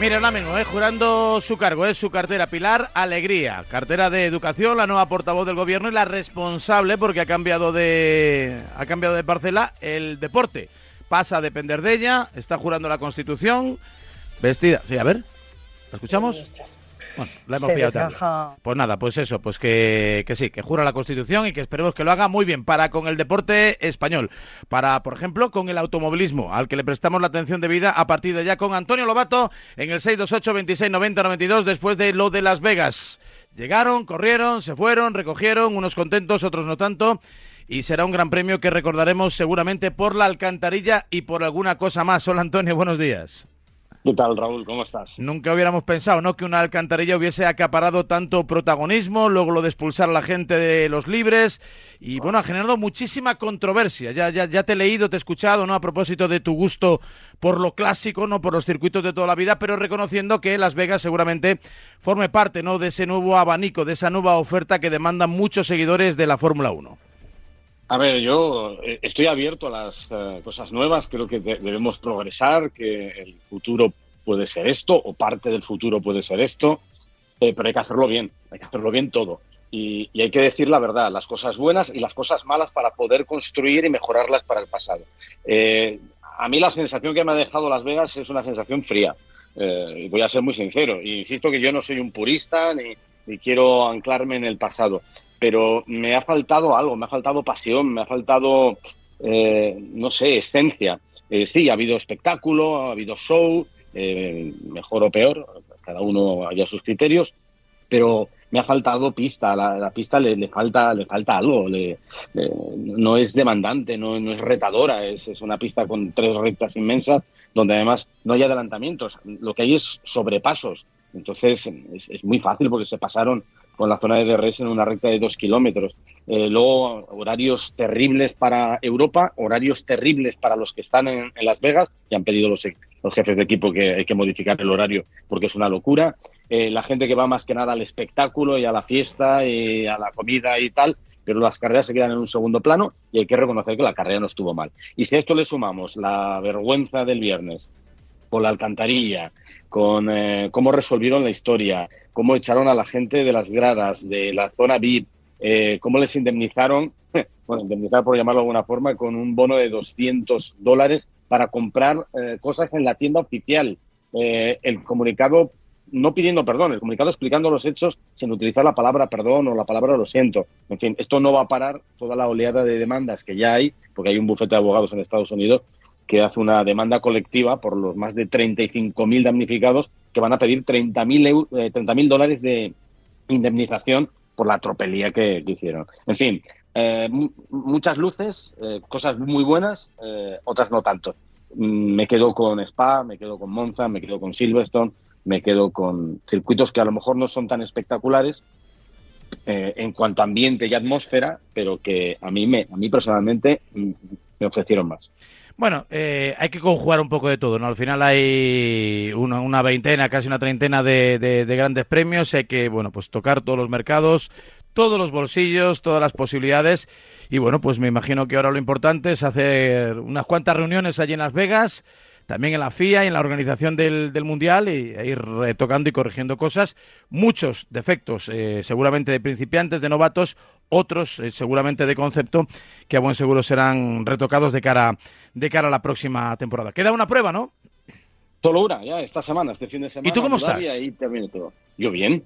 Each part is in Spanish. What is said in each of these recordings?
Mira, ahora mismo, eh, jurando su cargo, es su cartera Pilar Alegría, cartera de Educación, la nueva portavoz del gobierno y la responsable porque ha cambiado de ha cambiado de parcela el deporte. Pasa a depender de ella, está jurando la Constitución, vestida. Sí, a ver, ¿la escuchamos? Bueno, la hemos pillado tarde. Pues nada, pues eso, pues que, que sí, que jura la Constitución y que esperemos que lo haga muy bien para con el deporte español. Para, por ejemplo, con el automovilismo, al que le prestamos la atención debida a partir de ya con Antonio Lobato en el 628 26 90 92 después de lo de Las Vegas. Llegaron, corrieron, se fueron, recogieron, unos contentos, otros no tanto. Y será un gran premio que recordaremos seguramente por la alcantarilla y por alguna cosa más. Hola Antonio, buenos días. ¿Qué tal, Raúl? ¿Cómo estás? Nunca hubiéramos pensado, ¿no? Que una alcantarilla hubiese acaparado tanto protagonismo, luego lo de expulsar a la gente de los libres y bueno, ha generado muchísima controversia. Ya, ya, ya te he leído, te he escuchado, ¿no? A propósito de tu gusto por lo clásico, no por los circuitos de toda la vida, pero reconociendo que Las Vegas seguramente forme parte, ¿no? De ese nuevo abanico, de esa nueva oferta que demandan muchos seguidores de la Fórmula 1. A ver, yo eh, estoy abierto a las eh, cosas nuevas, creo que de- debemos progresar, que el futuro puede ser esto, o parte del futuro puede ser esto, eh, pero hay que hacerlo bien, hay que hacerlo bien todo. Y, y hay que decir la verdad, las cosas buenas y las cosas malas para poder construir y mejorarlas para el pasado. Eh, a mí la sensación que me ha dejado Las Vegas es una sensación fría. Eh, voy a ser muy sincero. Y insisto que yo no soy un purista ni, ni quiero anclarme en el pasado, pero me ha faltado algo, me ha faltado pasión, me ha faltado, eh, no sé, esencia. Eh, sí, ha habido espectáculo, ha habido show, eh, mejor o peor, cada uno haya sus criterios, pero me ha faltado pista, la, pista le, le falta le falta algo, no es demandante, no, es retadora, es una pista con tres rectas inmensas donde además no hay adelantamientos, lo que hay es sobrepasos, entonces es, muy fácil porque se pasaron con la zona de DRS en una recta de dos kilómetros. Eh, luego, horarios terribles para Europa, horarios terribles para los que están en, en Las Vegas, y han pedido los, los jefes de equipo que hay que modificar el horario porque es una locura. Eh, la gente que va más que nada al espectáculo y a la fiesta y a la comida y tal, pero las carreras se quedan en un segundo plano y hay que reconocer que la carrera no estuvo mal. Y si a esto le sumamos la vergüenza del viernes, con la alcantarilla, con eh, cómo resolvieron la historia, cómo echaron a la gente de las gradas, de la zona VIP, eh, cómo les indemnizaron, bueno, indemnizar por llamarlo de alguna forma, con un bono de 200 dólares para comprar eh, cosas en la tienda oficial. Eh, el comunicado no pidiendo perdón, el comunicado explicando los hechos sin utilizar la palabra perdón o la palabra lo siento. En fin, esto no va a parar toda la oleada de demandas que ya hay, porque hay un bufete de abogados en Estados Unidos que hace una demanda colectiva por los más de 35.000 damnificados que van a pedir 30.000 eu- eh, 30.000 dólares de indemnización por la tropelía que, que hicieron. En fin, eh, mu- muchas luces, eh, cosas muy buenas, eh, otras no tanto. Mm, Me quedo con Spa, me quedo con Monza, me quedo con Silverstone, me quedo con circuitos que a lo mejor no son tan espectaculares en cuanto a ambiente y atmósfera, pero que a mí, me, a mí personalmente mm, me ofrecieron más. Bueno, eh, hay que conjugar un poco de todo, ¿no? Al final hay una, una veintena, casi una treintena de, de- de grandes premios. Hay que, bueno, pues tocar todos los mercados, todos los bolsillos, todas las posibilidades. Y bueno, pues me imagino que ahora lo importante es hacer unas cuantas reuniones allí en Las Vegas, también en la FIA y en la organización del, del Mundial y, e ir retocando y corrigiendo cosas. Muchos defectos, eh, seguramente de principiantes, de novatos, otros eh, seguramente de concepto, que a buen seguro serán retocados de cara, de cara a la próxima temporada. Queda una prueba, ¿no? Solo una, ya, esta semana, este fin de semana. ¿Y tú cómo estás? todo. Yo bien.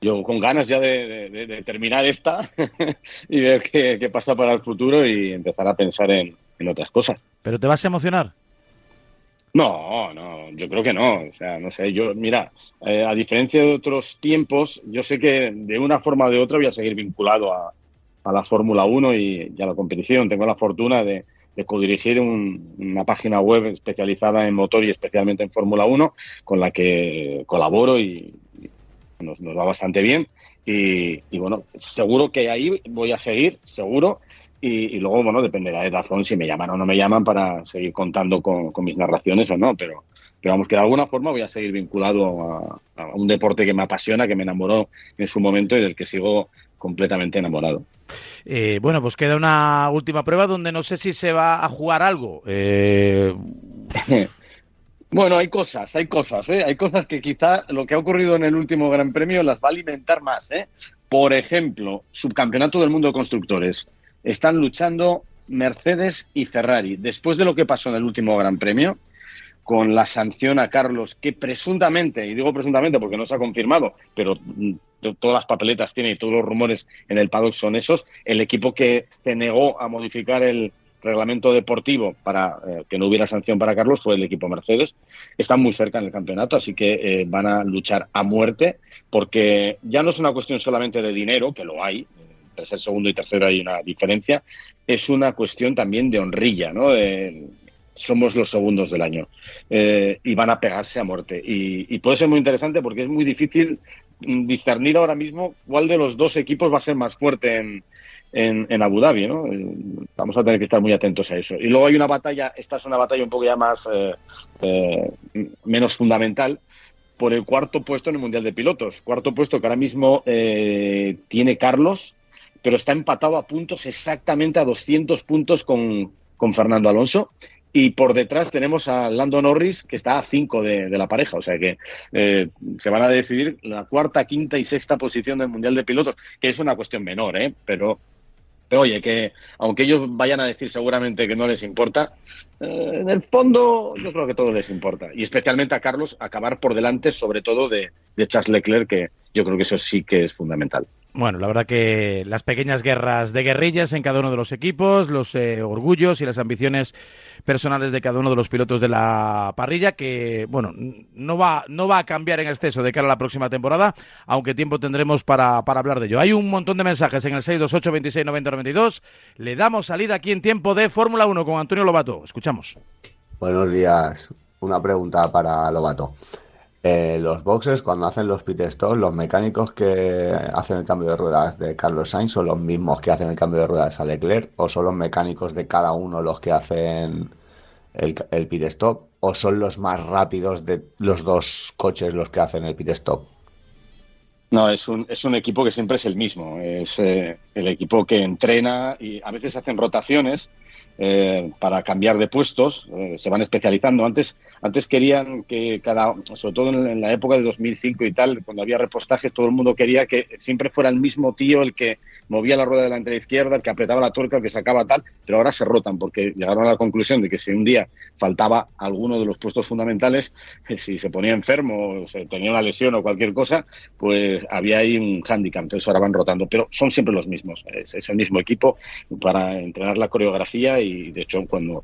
Yo con ganas ya de, de- de- de terminar esta y ver qué, qué pasa para el futuro y empezar a pensar en, en otras cosas. ¿Pero te vas a emocionar? No, no, yo creo que no. O sea, no sé, yo, mira, eh, a diferencia de otros tiempos, yo sé que de una forma o de otra voy a seguir vinculado a, la Fórmula 1 y, a la competición. Tengo la fortuna de, de codirigir un- una página web especializada en motor y especialmente en Fórmula 1, con la que colaboro y, y nos, nos va bastante bien. Y, y bueno, seguro que ahí voy a seguir, seguro, Y, luego, bueno, dependerá de razón si me llaman o no me llaman para seguir contando con, mis narraciones o no, pero, pero vamos, que de alguna forma voy a seguir vinculado a, un deporte que me apasiona, que me enamoró en su momento y del que sigo completamente enamorado. Eh, bueno, pues queda una última prueba donde no sé si se va a jugar algo. Eh... Bueno, hay cosas, hay cosas, ¿eh? hay cosas que quizá lo que ha ocurrido en el último Gran Premio las va a alimentar más. ¿eh? Por ejemplo, subcampeonato del mundo de constructores. Están luchando Mercedes y Ferrari. Después de lo que pasó en el último Gran Premio, con la sanción a Carlos, que presuntamente, y digo presuntamente porque no se ha confirmado, pero mm, todas las papeletas tiene y todos los rumores en el paddock son esos, el equipo que se negó a modificar el, reglamento deportivo para eh, que no hubiera sanción para Carlos fue el equipo Mercedes. Están muy cerca en el campeonato, así que eh, van a luchar a muerte, porque ya no es una cuestión solamente de dinero, que lo hay, tercer, segundo y tercero hay una diferencia, es una cuestión también de honrilla, ¿no? somos los segundos del año eh, y van a pegarse a muerte. Y, puede ser muy interesante porque es muy difícil mm, discernir ahora mismo cuál de los dos equipos va a ser más fuerte en, en, Abu Dhabi, ¿no? Eh, vamos a tener que estar muy atentos a eso. Y luego hay una batalla, esta es una batalla un poco ya más, eh, eh, menos fundamental, por el cuarto puesto en el Mundial de Pilotos. Cuarto puesto que ahora mismo tiene Carlos, pero está empatado a puntos exactamente a 200 puntos con, con Fernando Alonso. Y por detrás tenemos a Lando Norris, que está a 5 de, de, la pareja. O sea que se van a decidir la cuarta, quinta y sexta posición del Mundial de Pilotos, que es una cuestión menor, ¿eh? pero pero oye, que aunque ellos vayan a decir seguramente que no les importa, eh, en el fondo yo creo que todo les importa. Y especialmente a Carlos acabar por delante, sobre todo de, de Charles Leclerc, que yo creo que eso sí que es fundamental. Bueno, la verdad que las pequeñas guerras de guerrillas en cada uno de los equipos, los eh, orgullos y las ambiciones personales de cada uno de los pilotos de la parrilla, que bueno, no va, no va a cambiar en exceso de cara a la próxima temporada, aunque tiempo tendremos para, para hablar de ello. Hay un montón de mensajes en el 628 26 90 92. Le damos salida aquí en tiempo de Fórmula 1 con Antonio Lobato. Escuchamos. Buenos días. Una pregunta para Lobato. Eh, los boxes, cuando hacen los pit stops, los mecánicos que hacen el cambio de ruedas de Carlos Sainz son los mismos que hacen el cambio de ruedas a Leclerc, o son los mecánicos de cada uno los que hacen el, pit stop, o son los más rápidos de los dos coches los que hacen el pit stop. No, es un, es un equipo que siempre es el mismo. Es eh, el equipo que entrena y a veces hacen rotaciones eh, para cambiar de puestos, eh, se van especializando. Antes, antes querían que cada, sobre todo en, la época de 2005 y tal, cuando había repostajes, todo el mundo quería que siempre fuera el mismo tío el que movía la rueda delante de la izquierda, el que apretaba la tuerca, el que sacaba tal, pero ahora se rotan porque llegaron a la conclusión de que si un día faltaba alguno de los puestos fundamentales, si se ponía enfermo o se tenía una lesión o cualquier cosa, pues había ahí un hándicap, entonces ahora van rotando, pero son siempre los mismos, es el mismo equipo para entrenar la coreografía y de hecho cuando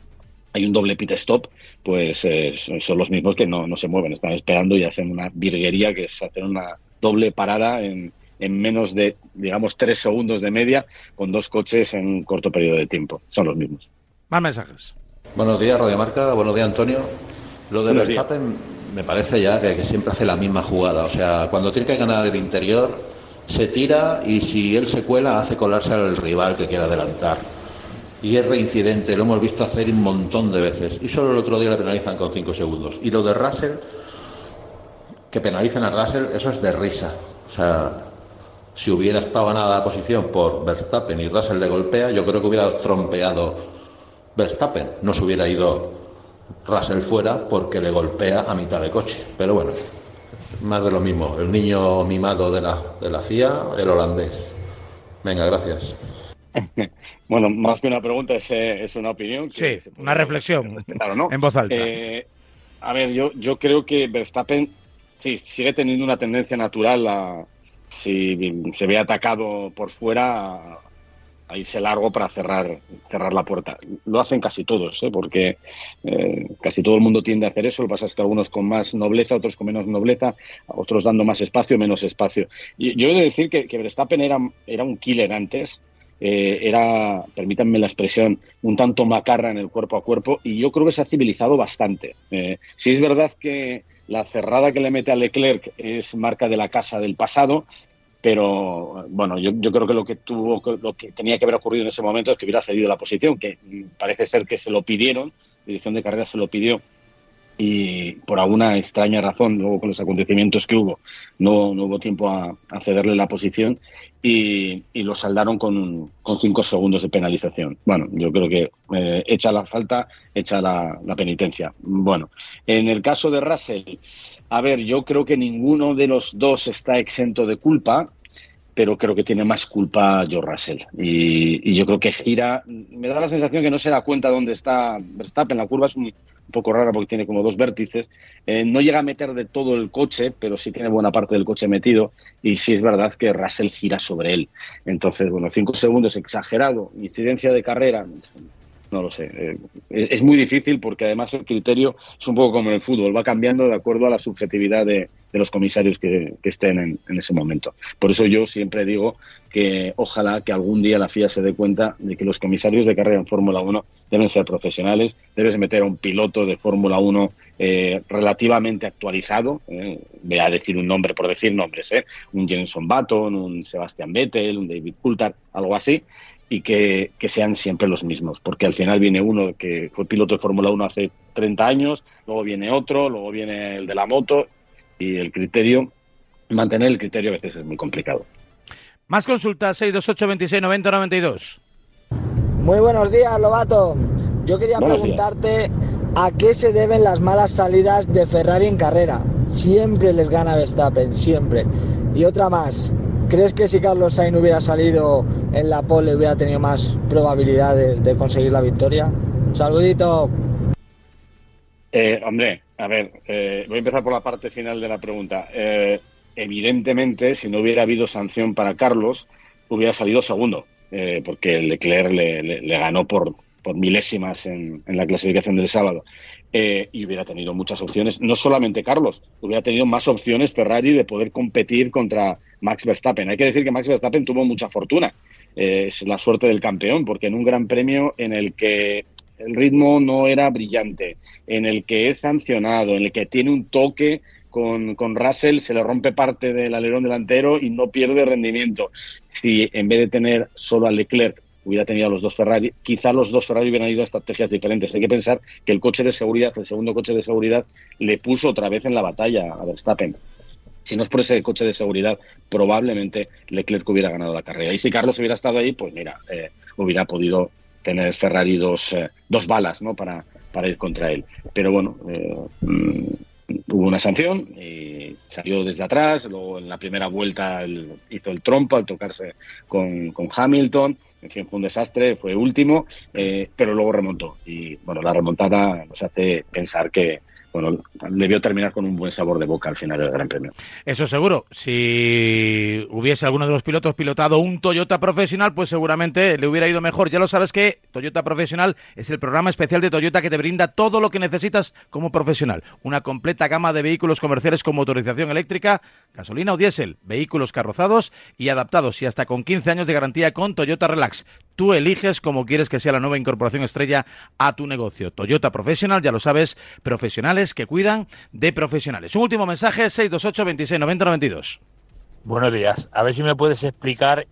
hay un doble pit stop, pues eh, son, los mismos que no, no se mueven, están esperando y hacen una virguería que es hacer una doble parada en, en menos de, digamos, tres segundos de media con dos coches en un corto periodo de tiempo. Son los mismos. Más mensajes. Buenos días, Radio Marca. Buenos días, Antonio. Lo de Verstappen me parece ya que, que, siempre hace la misma jugada. O sea, cuando tiene que ganar el interior, se tira y si él se cuela, hace colarse al rival que quiera adelantar. Y es reincidente, lo hemos visto hacer un montón de veces. Y solo el otro día le penalizan con cinco segundos. Y lo de Russell, que penalicen a Russell, eso es de risa. O sea, si hubiera estado ganada la posición por Verstappen y Russell le golpea, yo creo que hubiera trompeado Verstappen. No se hubiera ido Russell fuera porque le golpea a mitad de coche. Pero bueno, más de lo mismo. El niño mimado de la, de la CIA, el holandés. Venga, gracias. Bueno, más que una pregunta es, es una opinión. sí, una reflexión en voz alta. Eh, a ver, yo, yo creo que Verstappen sí, sigue teniendo una tendencia natural a, si se ve atacado por fuera, a irse largo para cerrar, cerrar la puerta. Lo hacen casi todos, ¿eh? porque eh, casi todo el mundo tiende a hacer eso. Lo que pasa es que algunos con más nobleza, otros con menos nobleza, otros dando más espacio, menos espacio. Y yo he de decir que, que Verstappen era, era un killer antes. Eh, era, permítanme la expresión, un tanto macarra en el cuerpo a cuerpo y yo creo que se ha civilizado bastante. si es verdad que la cerrada que le mete a Leclerc es marca de la casa del pasado, pero bueno, yo, yo creo que lo que tuvo, lo que tenía que haber ocurrido en ese momento es que hubiera cedido la posición, que parece ser que se lo pidieron, la dirección de carrera se lo pidió y por alguna extraña razón, luego con los acontecimientos que hubo, no, hubo tiempo a, cederle la posición y, lo saldaron con, con, cinco segundos de penalización. Bueno, yo creo que eh, la falta, echa la, penitencia. Bueno, en el caso de Russell, a ver, yo creo que ninguno de los dos está exento de culpa pero creo que tiene más culpa George Russell. Y, y, yo creo que gira, me da la sensación que no se da cuenta dónde está Verstappen. La curva es un, un poco rara porque tiene como dos vértices. Eh, no llega a meter de todo el coche, pero sí tiene buena parte del coche metido. Y sí es verdad que Russell gira sobre él. Entonces, bueno, cinco segundos exagerado, incidencia de carrera, no lo sé. Eh, es, muy difícil porque además el criterio es un poco como en el fútbol, va cambiando de acuerdo a la subjetividad de, los comisarios que, estén en, ese momento. Por eso yo siempre digo que ojalá que algún día la FIA se dé cuenta de que los comisarios de carrera en Fórmula 1 deben ser profesionales, debes meter a un piloto de Fórmula 1 eh, relativamente actualizado, eh, voy a decir un nombre por decir nombres, eh, un Jenson Button, un Sebastian Vettel, un David Coulthard, algo así, y que, sean siempre los mismos, porque al final viene uno que fue piloto de Fórmula 1 hace 30 años, luego viene otro, luego viene el de la moto y el criterio, mantener el criterio a veces es muy complicado. Más consultas, 628 26 90 92. Muy buenos días, Lobato. Yo quería preguntarte a qué se deben las malas salidas de Ferrari en carrera. Siempre les gana Verstappen, siempre. Y otra más, ¿Crees que si Carlos Sainz hubiera salido en la pole hubiera tenido más probabilidades de conseguir la victoria? Un saludito. Eh, hombre, a ver, eh, voy a empezar por la parte final de la pregunta. Eh, evidentemente, si no hubiera habido sanción para Carlos, hubiera salido segundo, porque Leclerc le, ganó por, por milésimas en, la clasificación del sábado. y hubiera tenido muchas opciones, no solamente Carlos, hubiera tenido más opciones Ferrari de poder competir contra Max Verstappen. Hay que decir que Max Verstappen tuvo mucha fortuna. Eh, es la suerte del campeón, porque en un gran premio en el que el ritmo no era brillante, en el que es sancionado, en el que tiene un toque con, con, Russell, se le rompe parte del alerón delantero y no pierde rendimiento. Si en vez de tener solo a Leclerc hubiera tenido a los dos Ferrari, quizá los dos Ferrari hubieran ido a estrategias diferentes. Hay que pensar que el coche de seguridad, el segundo coche de seguridad, le puso otra vez en la batalla a Verstappen si no es por ese coche de seguridad, probablemente Leclerc hubiera ganado la carrera. Y si Carlos hubiera estado ahí, pues mira, eh, hubiera podido tener Ferrari dos, eh, dos balas ¿no? para, para ir contra él. Pero bueno, eh, mm, hubo una sanción y salió desde atrás, luego en la primera vuelta hizo el trompo al tocarse con, con Hamilton. En fin, fue un desastre, fue último, pero luego remontó. Y bueno, la remontada nos hace pensar que, bueno, debió terminar con un buen sabor de boca al final del Gran Premio. Eso seguro. Si hubiese alguno de los pilotos pilotado un Toyota profesional, pues seguramente le hubiera ido mejor. Ya lo sabes que Toyota Profesional es el programa especial de Toyota que te brinda todo lo que necesitas como profesional. Una completa gama de vehículos comerciales con motorización eléctrica, gasolina o diésel, vehículos carrozados y adaptados y hasta con 15 años de garantía con Toyota Relax. Tú eliges cómo quieres que sea la nueva incorporación estrella a tu negocio. Toyota Profesional, ya lo sabes, profesionales que cuidan de profesionales. Un último mensaje, 628 26 90 92. Buenos días. A ver si me puedes explicar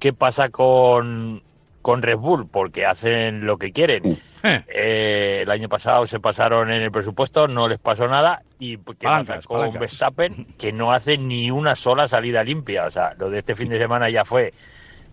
qué pasa con, con Red Bull, porque hacen lo que quieren. Eh. Eh, el año pasado se pasaron en el presupuesto, no les pasó nada. ¿Y qué pasa con Verstappen? Que no hace ni una sola salida limpia. O sea, lo de este fin de semana ya fue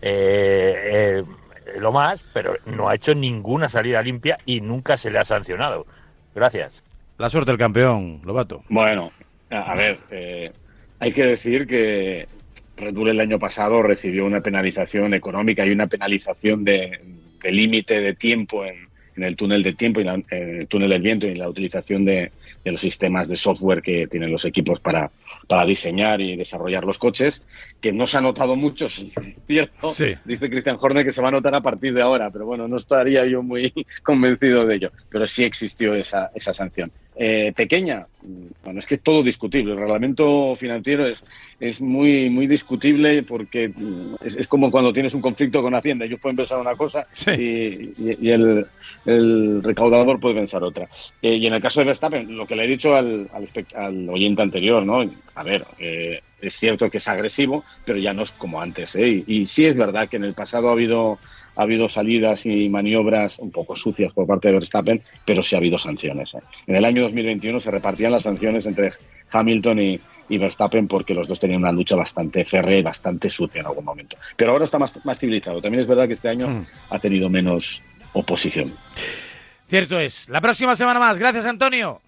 eh, eh, lo más, pero no ha hecho ninguna salida limpia y nunca se le ha sancionado. Gracias. La suerte del campeón, Lobato. Bueno, a ver, eh, hay que decir que Red Bull el año pasado recibió una penalización económica y una penalización de límite de tiempo en, en el túnel de tiempo y en el túnel del viento y la utilización de, los sistemas de software que tienen los equipos para, para diseñar y desarrollar los coches, que no se ha notado mucho, cierto. Dice Christian Horner que se va a notar a partir de ahora, pero bueno, no estaría yo muy convencido de ello. Pero sí existió esa, esa sanción. Eh, pequeña, bueno, es que es todo discutible. El reglamento financiero es, es muy, muy discutible porque es, como cuando tienes un conflicto con Hacienda. Ellos pueden pensar una cosa y, y, el, el, recaudador puede pensar otra. Eh, y en el caso de Verstappen, lo que le he dicho al, al, oyente anterior, ¿no? A ver, eh, es cierto que es agresivo, pero ya no es como antes. ¿eh? Y, sí es verdad que en el pasado ha habido, ha habido salidas y maniobras un poco sucias por parte de Verstappen, pero sí ha habido sanciones. ¿eh? En el año 2021 se repartían las sanciones entre Hamilton y, Verstappen porque los dos tenían una lucha bastante férrea y bastante sucia en algún momento. Pero ahora está más, más civilizado. También es verdad que este año mm. ha tenido menos oposición. Cierto es. La próxima semana más. Gracias, Antonio.